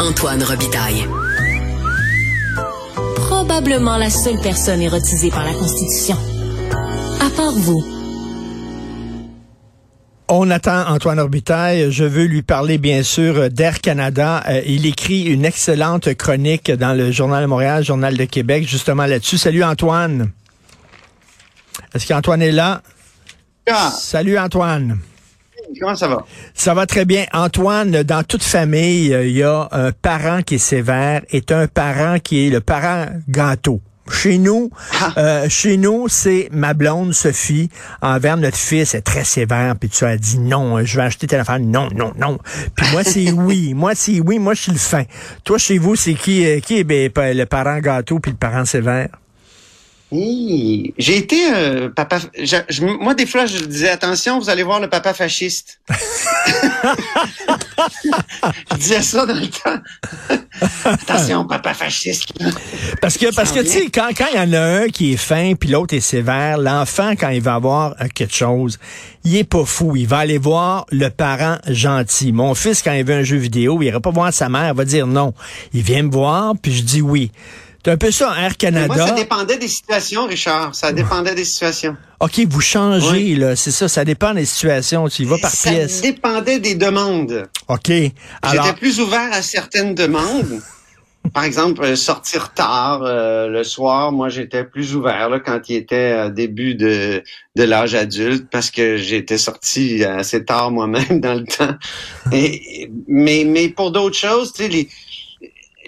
Antoine Robitaille. Probablement la seule personne érotisée par la Constitution. À part vous. On attend Antoine Orbitaille. Je veux lui parler, bien sûr, d'Air Canada. Euh, il écrit une excellente chronique dans le Journal de Montréal, Journal de Québec, justement là-dessus. Salut Antoine. Est-ce qu'Antoine est là? Ah. Salut Antoine. Comment ça va? Ça va très bien. Antoine, dans toute famille, euh, il y a un parent qui est sévère et un parent qui est le parent gâteau. Chez nous, Ah. euh, chez nous, c'est ma blonde Sophie envers notre fils est très sévère. Puis tu as dit non, je vais acheter telle affaire. Non, non, non. Puis moi c'est oui, moi c'est oui, moi je suis le fin. Toi chez vous c'est qui euh, qui est ben, le parent gâteau puis le parent sévère? J'ai été euh, papa. je- je- moi, des fois, je disais attention, vous allez voir le papa fasciste. je disais ça dans le temps. attention, papa fasciste. Parce que parce que tu sais quand quand il y en a un qui est fin puis l'autre est sévère, l'enfant quand il va avoir euh, quelque chose, il est pas fou, il va aller voir le parent gentil. Mon fils quand il veut un jeu vidéo, il ira pas voir sa mère, il va dire non. Il vient me voir puis je dis oui. C'est un peu ça Air Canada. Moi, ça dépendait des situations, Richard. Ça dépendait des situations. OK, vous changez Oui. là, c'est ça, ça dépend des situations, tu y vas par ça pièce. dépendait des demandes. OK. Alors J'étais plus ouvert à certaines demandes. Par exemple, euh, sortir tard euh, le soir, moi j'étais plus ouvert là, quand il était euh, début de, de l'âge adulte parce que j'étais sorti assez tard moi-même dans le temps. Et, mais, mais pour d'autres choses, tu sais, les,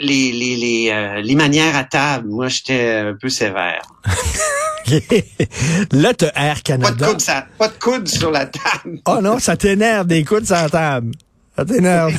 les, les, les, euh, les manières à table, moi j'étais un peu sévère. là tu Air Pas de Canada. coude, ça, pas de coude sur la table. Oh non, ça t'énerve des coudes sur la table. Ça t'énerve.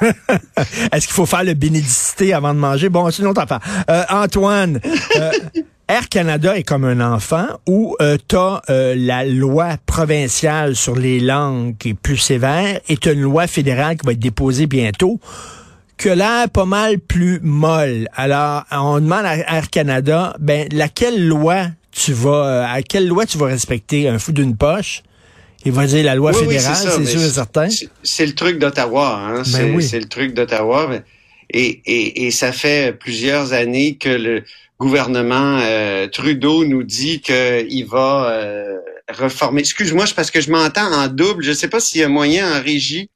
Est-ce qu'il faut faire le bénédicité avant de manger? Bon, c'est une autre affaire. Euh, Antoine, euh, Air Canada est comme un enfant où euh, tu as la loi provinciale sur les langues qui est plus sévère et tu une loi fédérale qui va être déposée bientôt que l'air pas mal plus molle. Alors, on demande à Air Canada, ben, laquelle loi tu vas, euh, à quelle loi tu vas respecter? Un fou d'une poche? Il va dire la loi Oui, fédérale, c'est sûr et certain. c'est- le truc d'Ottawa, hein. c'est Ben oui. c'est le truc d'Ottawa. Et, et, et ça fait plusieurs années que le gouvernement euh, Trudeau nous dit qu'il va euh, reformer. Excuse-moi, parce que je m'entends en double. Je sais pas s'il y a moyen en régie.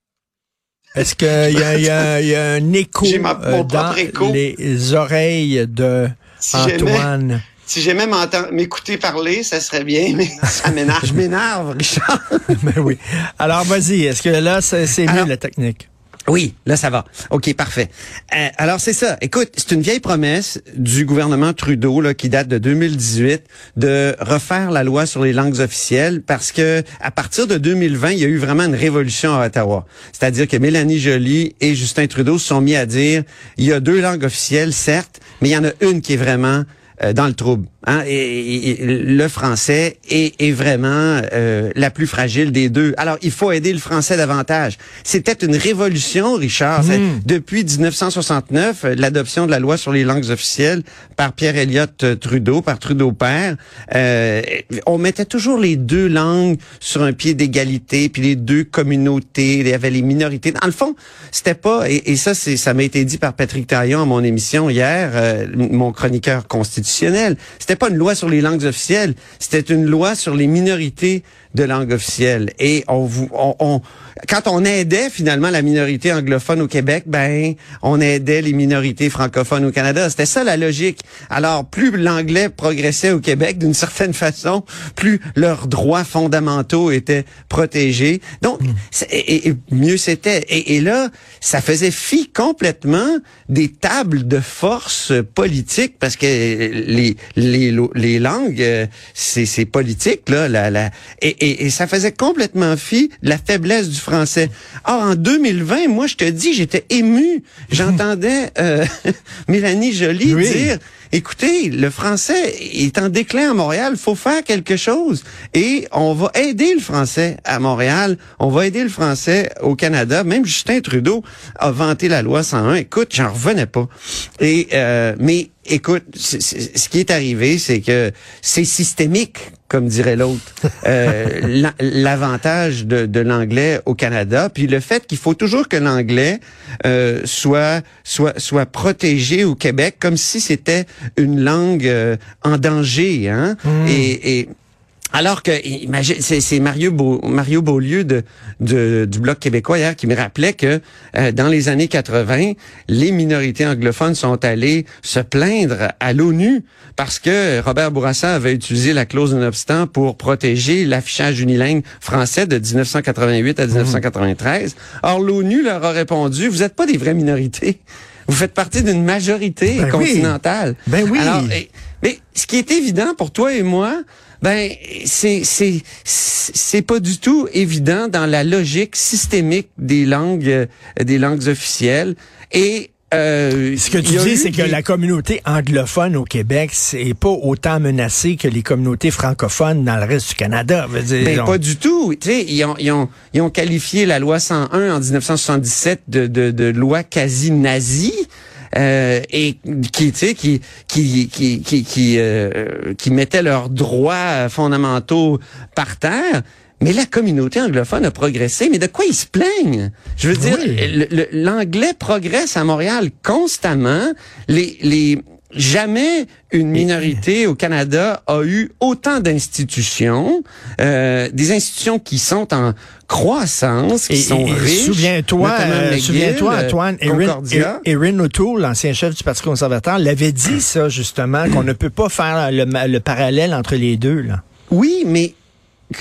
Est-ce qu'il y, a- il y, a- il y a un écho, J'ai ma- euh, mon dans propre écho. les oreilles de Si Antoine? si j'aimais m'entendre- m'écouter parler, ça serait bien, mais ça m'énerve. Je m'énerve, Richard. ben oui. Alors, vas-y. Est-ce que là, c'est c'est mieux la technique? Oui, là ça va. OK, parfait. Euh, alors c'est ça. Écoute, c'est une vieille promesse du gouvernement Trudeau qui date de 2018 de refaire la loi sur les langues officielles parce que à partir de 2020, il y a eu vraiment une révolution à Ottawa. C'est-à-dire que Mélanie Joly et Justin Trudeau se sont mis à dire il y a deux langues officielles certes, mais il y en a une qui est vraiment euh, dans le trouble. Hein? Et, et- et le français est, est vraiment euh, la plus fragile des deux. Alors, il faut aider le français davantage. C'était une révolution, Richard. C'est- Depuis 1969, euh, l'adoption de la loi sur les langues officielles par Pierre Elliott euh, Trudeau, par Trudeau père, euh, on mettait toujours les deux langues sur un pied d'égalité, puis les deux communautés, il y avait les minorités. Dans le fond, c'était pas, et, et ça, ça m'a été dit par Patrick Taillon à mon émission hier, euh, mon chroniqueur constitutionnel. C'était pas une loi sur les langues officielles, c'était une loi sur les minorités de langue officielle. Et on, vous- on, on- quand on aidait finalement la minorité anglophone au Québec, ben, on aidait les minorités francophones au Canada. C'était ça la logique. Alors, plus l'anglais progressait au Québec d'une certaine façon, plus leurs droits fondamentaux étaient protégés. Donc, c'est- et, et mieux c'était. Et, et là, ça faisait fi complètement des tables de force politique parce que les les, les langues, euh, c'est c'est politique là. La, la, et, et, et ça faisait complètement fi de la faiblesse du français. Or, en 2020, moi, je te dis, j'étais ému. J'entendais euh, Mélanie Joly Oui. dire écoutez, le français est en déclin à Montréal, faut faire quelque chose. Et on va aider le français à Montréal, on va aider le français au Canada. Même Justin Trudeau a vanté la loi 101. Écoute, j'en revenais pas. Et euh, mais écoute, ce qui est arrivé, c'est que c'est systémique comme dirait l'autre, euh, l'avantage de, de l'anglais au Canada, puis le fait qu'il faut toujours que l'anglais euh, soit soit soit protégé au Québec, comme si c'était une langue euh, en danger, hein. Hmm. Et, et alors que, c'est Mario, Mario Beaulieu de, du Bloc québécois hier qui me rappelait que euh, dans les années 80, les minorités anglophones sont allées se plaindre à l'ONU parce que Robert Bourassa avait utilisé la clause de obstant pour protéger l'affichage unilingue français de 1988 à 1993. Or, l'ONU leur a répondu, vous n'êtes pas des vraies minorités. Vous faites partie d'une majorité ben continentale. Ben oui. mais ce qui est évident pour toi et moi, ben c'est c'est c'est pas du tout évident dans la logique systémique des langues euh, des langues officielles et euh, Ce que tu dis, c'est que la communauté anglophone au Québec, c'est pas autant menacée que les communautés francophones dans le reste du Canada. Dire, ben, pas du tout. Tu sais, ils ont, ils, ont, ils ont qualifié la loi 101 en 1977 de, de, de loi quasi nazie. Euh, et qui, tu sais, qui, qui, qui, qui, qui, euh, qui mettaient leurs droits fondamentaux par terre. Mais la communauté anglophone a progressé. Mais de quoi ils se plaignent? Je veux dire, l'anglais progresse à Montréal constamment. Les, les, Jamais une minorité au Canada a eu autant d'institutions, euh, des institutions qui sont en croissance, qui sont riches. Souviens-toi, euh, souviens-toi, Antoine, Erin, Erin O'Toole, l'ancien chef du Parti conservateur, l'avait dit ça justement, qu'on ne peut pas faire le, le parallèle entre les deux. Là. Oui, mais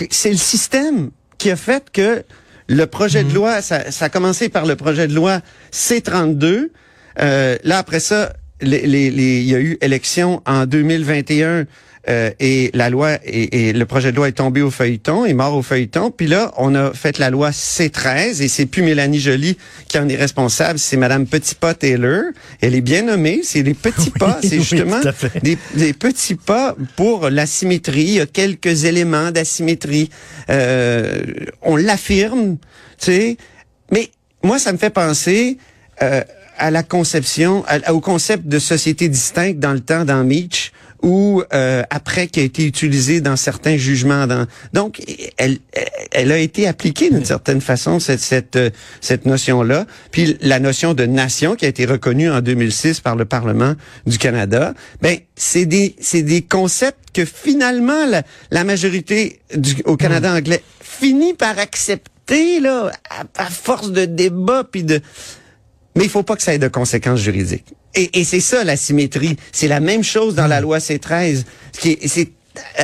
c'est le système qui a fait que le projet de mhm. loi, ça, ça, a commencé par le projet de loi C-32. Euh, là, après ça, les, les, les, il y a eu élection en 2021 euh, et la loi et, le projet de loi est tombé au feuilleton, est mort au feuilleton. Puis là, on a fait la loi C13 et c'est plus Mélanie Joly qui en est responsable, c'est Madame Petitpas Taylor. Elle est bien nommée, c'est les petits pas, c'est justement des, des, petits pas pour l'asymétrie. Il y a quelques éléments d'asymétrie. Euh, on l'affirme, tu sais. Mais moi, ça me fait penser. Euh, à la conception, au concept de société distincte dans le temps dans Mitch, ou euh, après qui a été utilisé dans certains jugements. Dans... Donc, elle, elle a été appliquée d'une certaine façon cette cette euh, cette notion-là. Puis la notion de nation qui a été reconnue en 2006 par le Parlement du Canada. Ben, c'est des c'est des concepts que finalement la, la majorité du, au Canada hmm. anglais finit par accepter là à, à force de débat puis de mais il faut pas que ça ait de conséquences juridiques. Et, et c'est ça la symétrie. C'est la même chose dans la loi C13. C'est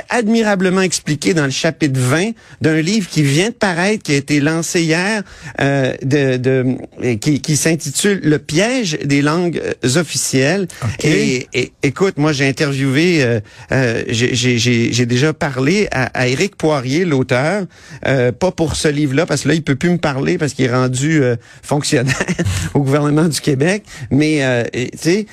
admirablement expliqué dans le chapitre 20 d'un livre qui vient de paraître, qui a été lancé hier, euh, de, de, qui, qui s'intitule Le piège des langues euh, officielles. Et, écoute, moi j'ai interviewé, euh, euh j'ai déjà parlé à, à Éric Poirier, l'auteur, euh, pas pour ce livre-là, parce que là il peut plus me parler parce qu'il est rendu fonctionnaire au gouvernement du Québec, mais tu sais,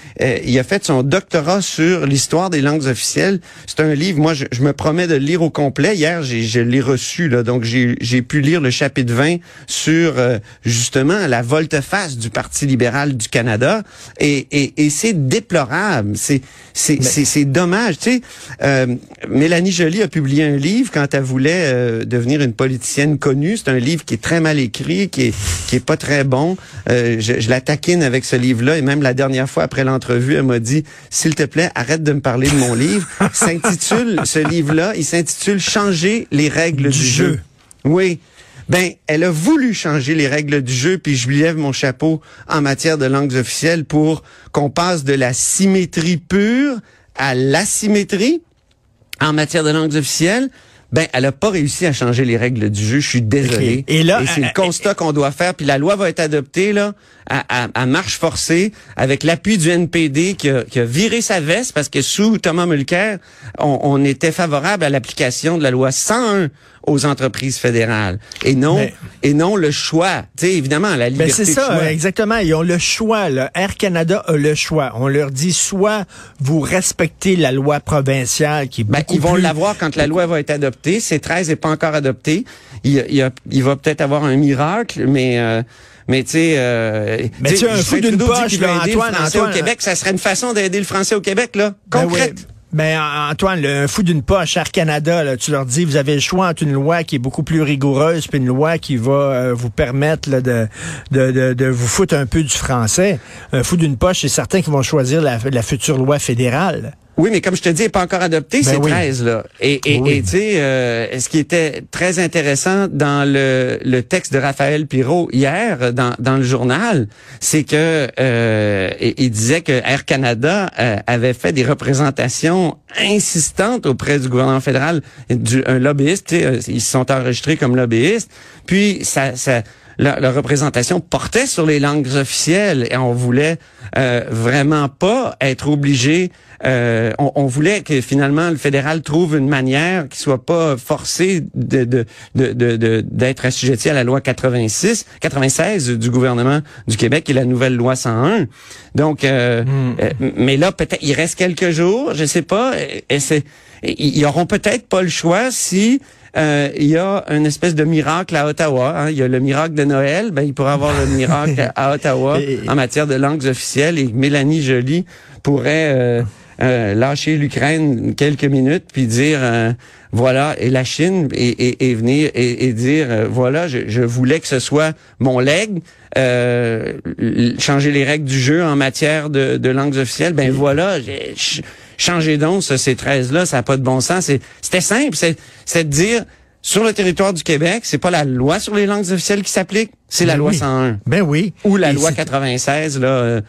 il a fait son doctorat sur l'histoire des langues officielles. C'est un livre, moi je, me promets de le lire au complet. Hier, je l'ai reçu, là, donc j'ai pu lire le chapitre 20 sur euh, justement la volte-face du Parti libéral du Canada. Et, et, et c'est déplorable. C'est c'est dommage. Tu sais, euh, Mélanie Joly a publié un livre quand elle voulait euh, devenir une politicienne connue. C'est un livre qui est très mal écrit, qui est qui est pas très bon. je, je la taquine avec ce livre-là. Et même la dernière fois après l'entrevue, elle m'a dit, s'il te plaît, arrête de me parler de mon livre. S'intitule ce livre-là, il s'intitule Changer les règles du, jeu. Oui. Ben, elle a voulu changer les règles du jeu, puis je lui lève mon chapeau en matière de langues officielles pour qu'on passe de la symétrie pure à l'asymétrie en matière de langues officielles. Ben, elle a pas réussi à changer les règles du jeu. Je suis désolé. Et là, c'est le constat qu'on doit faire. Puis la loi va être adoptée là à, à, marche forcée avec l'appui du NPD qui a, qui a, viré sa veste parce que sous Thomas Mulcair, on, on était favorable à l'application de la loi 101 aux entreprises fédérales et non et non le choix. Tu sais évidemment la liberté. c'est ça exactement. Ils ont le choix. Là. Air Canada a le choix. On leur dit soit vous respectez la loi provinciale qui est ben, ils vont l'avoir quand la loi va être adoptée. C'est 13 n'est pas encore adopté. Il, il, il va peut-être avoir un miracle, mais euh, mais tu sais, euh, mais tu un fou d'une poche, là, Antoine, Antoine, au Québec, ça serait une façon d'aider le français au Québec, là, ben concrète. Ben, Antoine, le, fou d'une poche, Air Canada, là, tu leur dis, vous avez le choix entre une loi qui est beaucoup plus rigoureuse, puis une loi qui va euh, vous permettre de, de, de, vous foutre un peu du français. Un fou d'une poche, c'est certain qu'ils vont choisir la future loi fédérale. Oui, mais comme je te dis, il n'est pas encore adopté, Ben c'est oui. 13, là. Et, et, Oui. et, tu sais, euh, ce qui était très intéressant dans le, le texte de Raphaël Pirot hier, dans, dans le journal, c'est que euh, il disait que Air Canada euh, avait fait des représentations insistantes auprès du gouvernement fédéral, du, un lobbyiste, tu sais, euh, ils se sont enregistrés comme lobbyistes, puis ça... ça la, la représentation portait sur les langues officielles et on voulait euh, vraiment pas être obligé. euh, on, on voulait que finalement le fédéral trouve une manière qui soit pas forcé de de de de- d'être assujetti à la loi 86 96 du gouvernement du Québec et la nouvelle loi 101. Donc, euh, euh, mais là peut-être il reste quelques jours, je sais pas. Et, et c'est ils ils auront peut-être pas le choix si euh, il y a une espèce de miracle à Ottawa. hein. Il y a le miracle de Noël. Ben, il pourrait avoir le miracle à Ottawa en matière de langues officielles. Et Mélanie Joly pourrait euh, euh, lâcher l'Ukraine quelques minutes puis dire euh, voilà et la Chine et, et, et venir et, et dire euh, voilà je, je voulais que ce soit mon leg euh, changer les règles du jeu en matière de, de langues officielles ben voilà changez donc ça, ces 13 là ça n'a pas de bon sens C'est- c'était simple c'est c'est de dire sur le territoire du Québec, c'est pas la loi sur les langues officielles qui s'applique, c'est la Ben loi oui. 101 Ben oui. ou la Et loi c'est- 96 là. euh,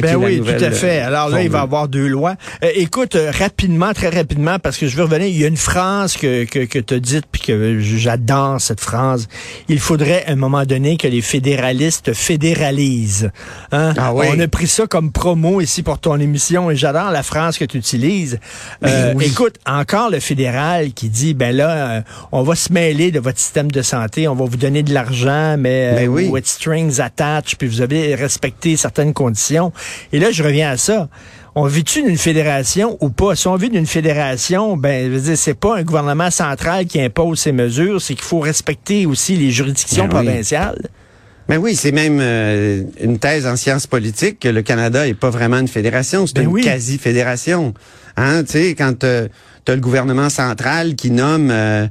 Ben oui, tout à fait. euh, Alors là, il va y avoir deux lois. Euh, écoute, euh, rapidement, très rapidement, parce que je veux revenir, il y a une phrase que, que, que tu as dite, puis que j'adore cette phrase. Il faudrait, à un moment donné, que les fédéralistes fédéralisent. Hein? Ah oui. On a pris ça comme promo ici pour ton émission, et j'adore la phrase que tu utilises. Euh, oui. Écoute, encore le fédéral qui dit, ben là, on va se mêler de votre système de santé, on va vous donner de l'argent, mais Ben euh, oui. with strings attached, puis vous avez respecté certaines conditions. Et là, je reviens à ça. On vit-tu d'une fédération ou pas? Si on vit d'une fédération, ben, je veux dire, c'est pas un gouvernement central qui impose ces mesures, c'est qu'il faut respecter aussi les juridictions Ben oui. provinciales. Ben oui, c'est même euh, une thèse en sciences politiques que le Canada est pas vraiment une fédération, c'est Ben une oui. quasi-fédération. Hein, tu sais, quand tu as le gouvernement central qui nomme euh,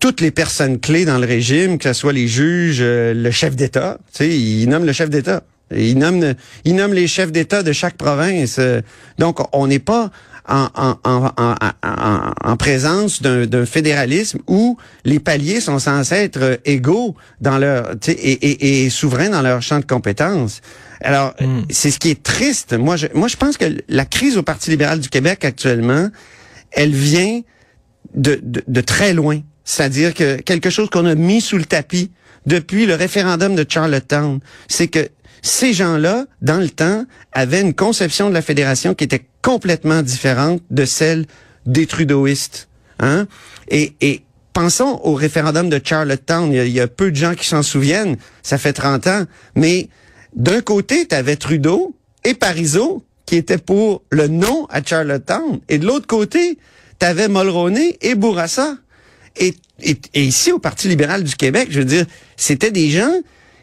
toutes les personnes clés dans le régime, que ce soit les juges, euh, le chef d'État, tu sais, il nomme le chef d'État. Il nomme, il nomme les chefs d'État de chaque province. euh, Donc, on n'est pas en, en, en, en, en- en présence d'un d'un fédéralisme où les paliers sont censés être euh, égaux dans leur et, et, et souverains dans leur champ de compétences. Alors, Hmm. c'est ce qui est triste. Moi, je, moi, je pense que la crise au Parti libéral du Québec actuellement, elle vient de, de, de très loin. C'est-à-dire que quelque chose qu'on a mis sous le tapis depuis le référendum de Charlottetown, c'est que ces gens-là, dans le temps, avaient une conception de la fédération qui était complètement différente de celle des trudeauistes. Hein? Et, et pensons au référendum de Charlottetown. Il y a, peu de gens qui s'en souviennent. Ça fait 30 ans. Mais d'un côté, tu avais Trudeau et Parizeau qui étaient pour le non à Charlottetown. Et de l'autre côté, tu avais Mulroney et Bourassa. Et, et ici, au Parti libéral du Québec, je veux dire, c'était des gens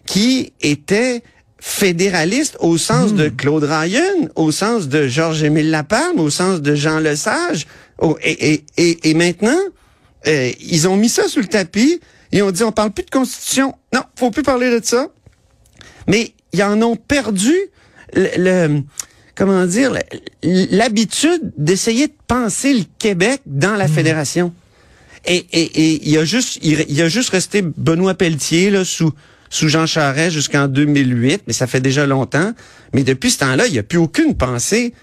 qui étaient fédéralistes au sens de Claude Ryan, au sens de Georges-Émile Lapalme, au sens de Jean Lesage. au- et, et, et, et maintenant, euh, ils ont mis ça sous le tapis et ont dit, on parle plus de constitution. Non, faut plus parler de ça. Mais ils en ont perdu le, le- comment dire l'habitude d'essayer de penser le Québec dans la fédération. Et, et, et il y a juste il, il y a juste resté Benoît Pelletier là sous sous Jean Charest jusqu'en 2008, mais ça fait déjà longtemps. Mais depuis ce temps-là, il n'y a plus aucune pensée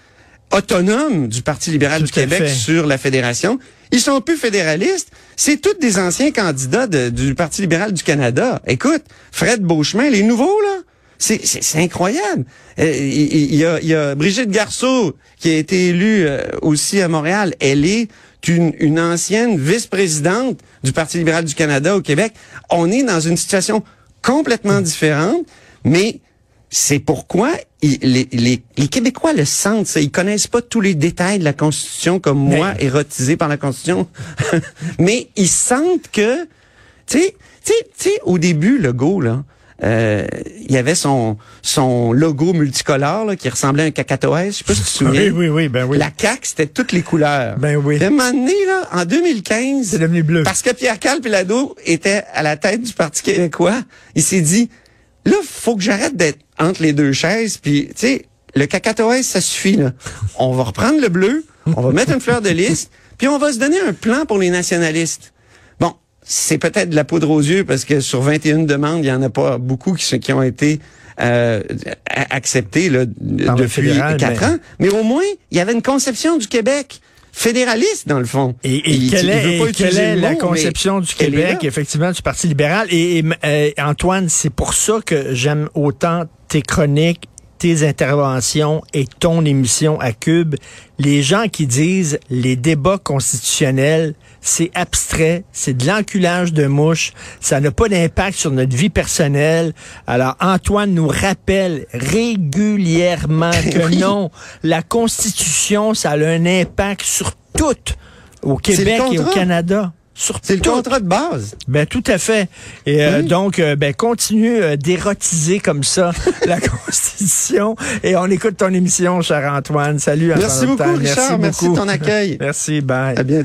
autonome du Parti libéral Tout du Québec fait. sur la fédération. Ils sont plus fédéralistes. C'est tous des anciens candidats de- du Parti libéral du Canada. Écoute, Fred Beauchemin, les nouveaux, là, c'est, c'est, c'est incroyable. Euh, Il il y, a, il y a Brigitte Garceau qui a été élue euh, aussi à Montréal. Elle est une, une ancienne vice-présidente du Parti libéral du Canada au Québec. On est dans une situation complètement différente, mais c'est pourquoi il- les, les, les Québécois le sentent. ça. Ils connaissent pas tous les détails de la Constitution comme moi, érotisé par la Constitution. mais ils sentent que, tu sais, tu sais, tu sais, au début, le go, là, euh, il y avait son son logo multicolore là, qui ressemblait à un cacatoès. Je sais pas si tu te souviens. Oui, oui, oui, ben oui. La CAQ, c'était toutes les couleurs. Ben oui. Moment donné, là, en 2015, C'est devenu bleu. parce que Pierre Calpelado était à la tête du Parti québécois, il s'est dit, là, faut que j'arrête d'être entre les deux chaises, puis, tu sais, le cacatoès, ça suffit, là. On va reprendre le bleu, on va mettre une fleur de lys, puis on va se donner un plan pour les nationalistes. C'est peut-être de la poudre aux yeux, parce que sur 21 demandes, il y en a pas beaucoup qui, qui ont été euh, acceptées là, Par depuis fédéral, quatre mais- ans. Mais au moins, il y avait une conception du Québec fédéraliste, dans le fond. Et, et Il- quelle est, veut pas et quelle utiliser est la conception du Québec, effectivement, du Parti libéral? Et, et, euh, Antoine, c'est pour ça que j'aime autant tes chroniques, tes interventions et ton émission à Cube. Les gens qui disent les débats constitutionnels, c'est abstrait, c'est de l'enculage de mouche, ça n'a pas d'impact sur notre vie personnelle. Alors, Antoine nous rappelle régulièrement que Oui. non, la Constitution, ça a un impact sur tout au Québec et au. Canada. Sur C'est le contrat de base. Ben tout à fait. Et euh, Oui. donc, euh, ben continue euh, d'érotiser comme ça la Constitution. Et on écoute ton émission, cher Antoine. Salut. Merci Antoine. beaucoup, Richard. Merci de beaucoup. ton accueil. Merci. Bye. À bientôt.